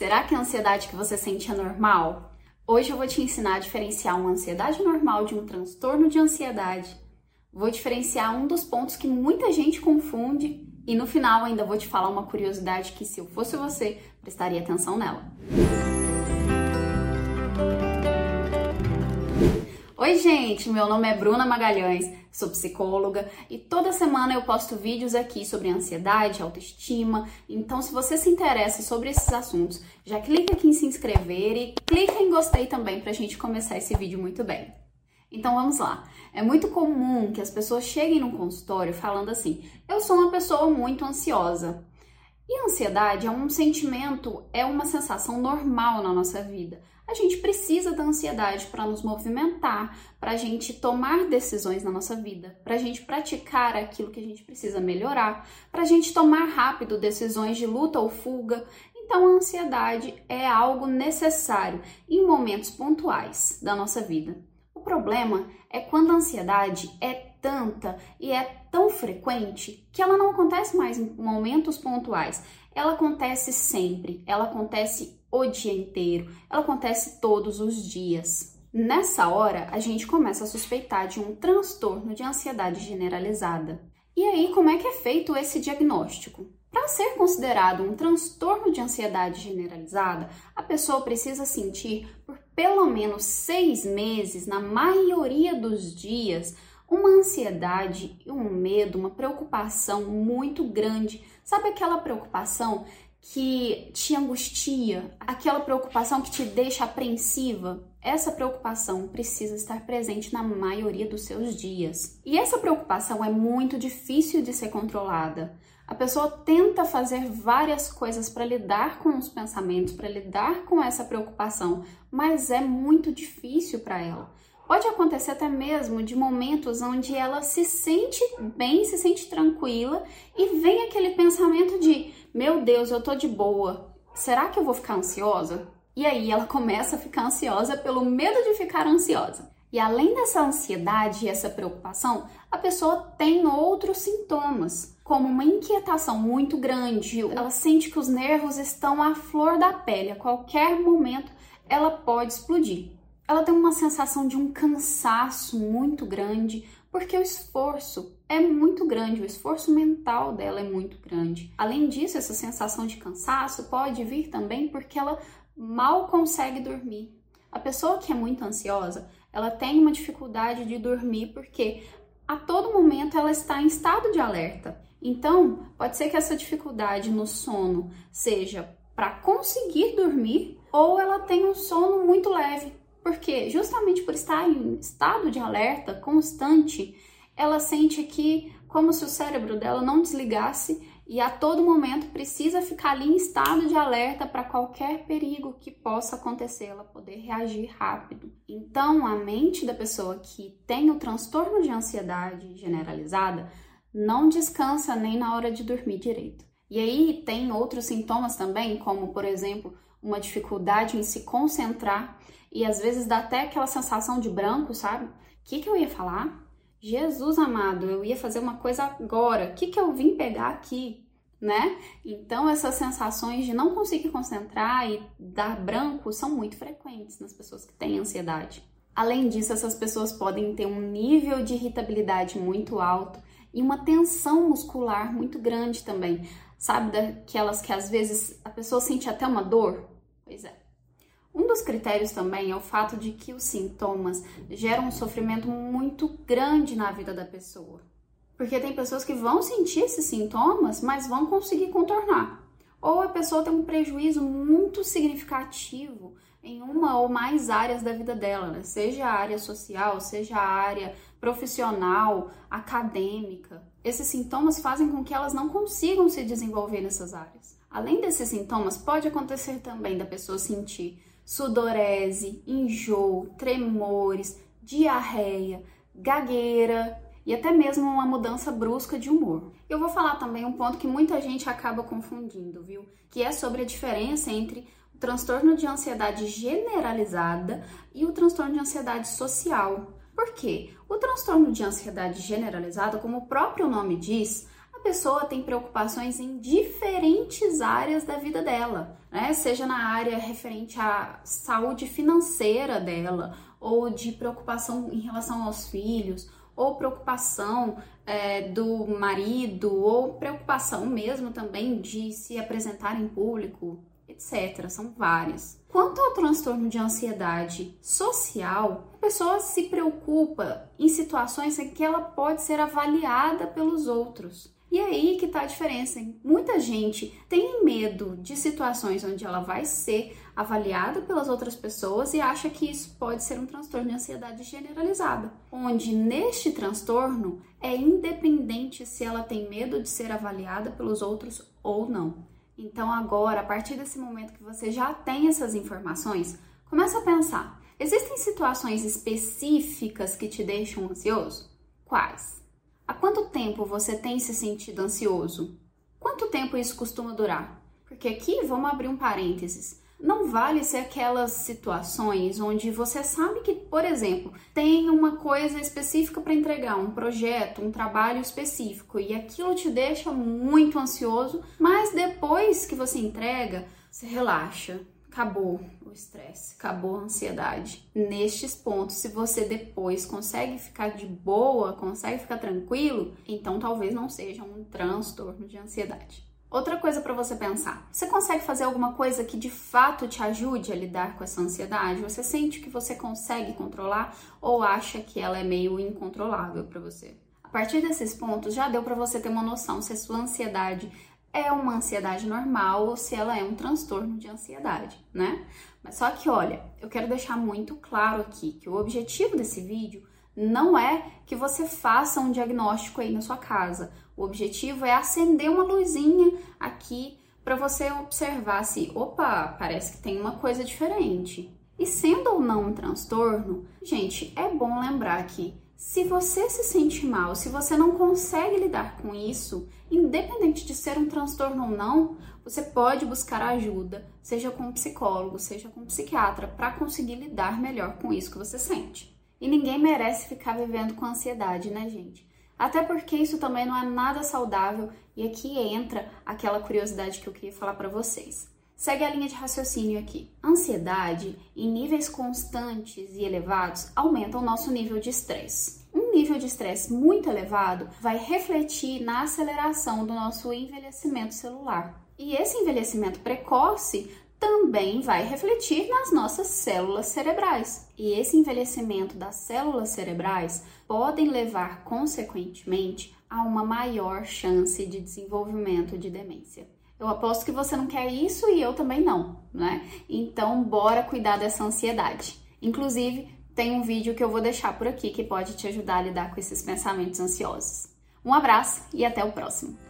Será que a ansiedade que você sente é normal? Hoje eu vou te ensinar a diferenciar uma ansiedade normal de um transtorno de ansiedade. Vou diferenciar um dos pontos que muita gente confunde e no final ainda vou te falar uma curiosidade que se eu fosse você, prestaria atenção nela. Oi, gente! Meu nome é Bruna Magalhães, sou psicóloga e toda semana eu posto vídeos aqui sobre ansiedade, autoestima. Então, se você se interessa sobre esses assuntos, já clica aqui em se inscrever e clica em gostei também pra gente começar esse vídeo muito bem. Então vamos lá. É muito comum que as pessoas cheguem no consultório falando assim: eu sou uma pessoa muito ansiosa. E a ansiedade é um sentimento, é uma sensação normal na nossa vida a gente precisa da ansiedade para nos movimentar, para a gente tomar decisões na nossa vida, para a gente praticar aquilo que a gente precisa melhorar, para a gente tomar rápido decisões de luta ou fuga. Então, a ansiedade é algo necessário em momentos pontuais da nossa vida. O problema é quando a ansiedade é tanta e é tão frequente que ela não acontece mais em momentos pontuais. Ela acontece sempre, ela acontece o dia inteiro, ela acontece todos os dias. Nessa hora, a gente começa a suspeitar de um transtorno de ansiedade generalizada. E aí, como é que é feito esse diagnóstico? Para ser considerado um transtorno de ansiedade generalizada, a pessoa precisa sentir por pelo menos seis meses, na maioria dos dias, uma ansiedade e um medo, uma preocupação muito grande. Sabe aquela preocupação que te angustia, aquela preocupação que te deixa apreensiva, essa preocupação precisa estar presente na maioria dos seus dias. E essa preocupação é muito difícil de ser controlada. A pessoa tenta fazer várias coisas para lidar com os pensamentos, para lidar com essa preocupação, mas é muito difícil para ela. Pode acontecer até mesmo de momentos onde ela se sente bem, se sente tranquila e vem aquele pensamento de: meu Deus, eu tô de boa, será que eu vou ficar ansiosa? E aí ela começa a ficar ansiosa pelo medo de ficar ansiosa. E além dessa ansiedade e essa preocupação, a pessoa tem outros sintomas, como uma inquietação muito grande, ela sente que os nervos estão à flor da pele, a qualquer momento ela pode explodir ela tem uma sensação de um cansaço muito grande, porque o esforço é muito grande, o esforço mental dela é muito grande. Além disso, essa sensação de cansaço pode vir também porque ela mal consegue dormir. A pessoa que é muito ansiosa, ela tem uma dificuldade de dormir porque a todo momento ela está em estado de alerta. Então, pode ser que essa dificuldade no sono seja para conseguir dormir ou ela tenha um sono muito leve, porque justamente por estar em estado de alerta constante, ela sente que como se o cérebro dela não desligasse e a todo momento precisa ficar ali em estado de alerta para qualquer perigo que possa acontecer, ela poder reagir rápido. Então, a mente da pessoa que tem o transtorno de ansiedade generalizada não descansa nem na hora de dormir direito. E aí tem outros sintomas também, como por exemplo, uma dificuldade em se concentrar e às vezes dá até aquela sensação de branco, sabe? O que, que eu ia falar? Jesus amado, eu ia fazer uma coisa agora, o que, que eu vim pegar aqui? Né? Então, essas sensações de não conseguir concentrar e dar branco são muito frequentes nas pessoas que têm ansiedade. Além disso, essas pessoas podem ter um nível de irritabilidade muito alto e uma tensão muscular muito grande também. Sabe daquelas que às vezes a pessoa sente até uma dor? Pois é. Um dos critérios também é o fato de que os sintomas geram um sofrimento muito grande na vida da pessoa. Porque tem pessoas que vão sentir esses sintomas, mas vão conseguir contornar. Ou a pessoa tem um prejuízo muito significativo em uma ou mais áreas da vida dela, né? seja a área social, seja a área profissional, acadêmica. Esses sintomas fazem com que elas não consigam se desenvolver nessas áreas. Além desses sintomas, pode acontecer também da pessoa sentir sudorese, enjoo, tremores, diarreia, gagueira e até mesmo uma mudança brusca de humor. Eu vou falar também um ponto que muita gente acaba confundindo, viu? Que é sobre a diferença entre o transtorno de ansiedade generalizada e o transtorno de ansiedade social. Por quê? O transtorno de ansiedade generalizada, como o próprio nome diz, pessoa tem preocupações em diferentes áreas da vida dela, né? Seja na área referente à saúde financeira dela, ou de preocupação em relação aos filhos, ou preocupação é, do marido, ou preocupação mesmo também de se apresentar em público, etc. São várias. Quanto ao transtorno de ansiedade social, a pessoa se preocupa em situações em que ela pode ser avaliada pelos outros. E aí que está a diferença. Hein? Muita gente tem medo de situações onde ela vai ser avaliada pelas outras pessoas e acha que isso pode ser um transtorno de ansiedade generalizada, onde neste transtorno é independente se ela tem medo de ser avaliada pelos outros ou não. Então agora, a partir desse momento que você já tem essas informações, começa a pensar: existem situações específicas que te deixam ansioso? Quais? Há quanto tempo você tem se sentido ansioso? Quanto tempo isso costuma durar? Porque aqui vamos abrir um parênteses. Não vale ser aquelas situações onde você sabe que, por exemplo, tem uma coisa específica para entregar, um projeto, um trabalho específico, e aquilo te deixa muito ansioso, mas depois que você entrega, você relaxa, acabou o estresse, acabou a ansiedade. Nestes pontos, se você depois consegue ficar de boa, consegue ficar tranquilo, então talvez não seja um transtorno de ansiedade. Outra coisa para você pensar: você consegue fazer alguma coisa que de fato te ajude a lidar com essa ansiedade? Você sente que você consegue controlar ou acha que ela é meio incontrolável para você? A partir desses pontos, já deu para você ter uma noção se a sua ansiedade é uma ansiedade normal ou se ela é um transtorno de ansiedade, né? Mas só que olha, eu quero deixar muito claro aqui que o objetivo desse vídeo não é que você faça um diagnóstico aí na sua casa. O objetivo é acender uma luzinha aqui para você observar se, opa, parece que tem uma coisa diferente. E sendo ou não um transtorno, gente, é bom lembrar que se você se sente mal, se você não consegue lidar com isso, independente de ser um transtorno ou não, você pode buscar ajuda, seja com um psicólogo, seja com um psiquiatra, para conseguir lidar melhor com isso que você sente. E ninguém merece ficar vivendo com ansiedade, né, gente? Até porque isso também não é nada saudável e aqui entra aquela curiosidade que eu queria falar para vocês. Segue a linha de raciocínio aqui. Ansiedade, em níveis constantes e elevados, aumenta o nosso nível de estresse. Um nível de estresse muito elevado vai refletir na aceleração do nosso envelhecimento celular. E esse envelhecimento precoce também vai refletir nas nossas células cerebrais. E esse envelhecimento das células cerebrais podem levar, consequentemente, a uma maior chance de desenvolvimento de demência. Eu aposto que você não quer isso e eu também não, né? Então, bora cuidar dessa ansiedade. Inclusive, tem um vídeo que eu vou deixar por aqui que pode te ajudar a lidar com esses pensamentos ansiosos. Um abraço e até o próximo.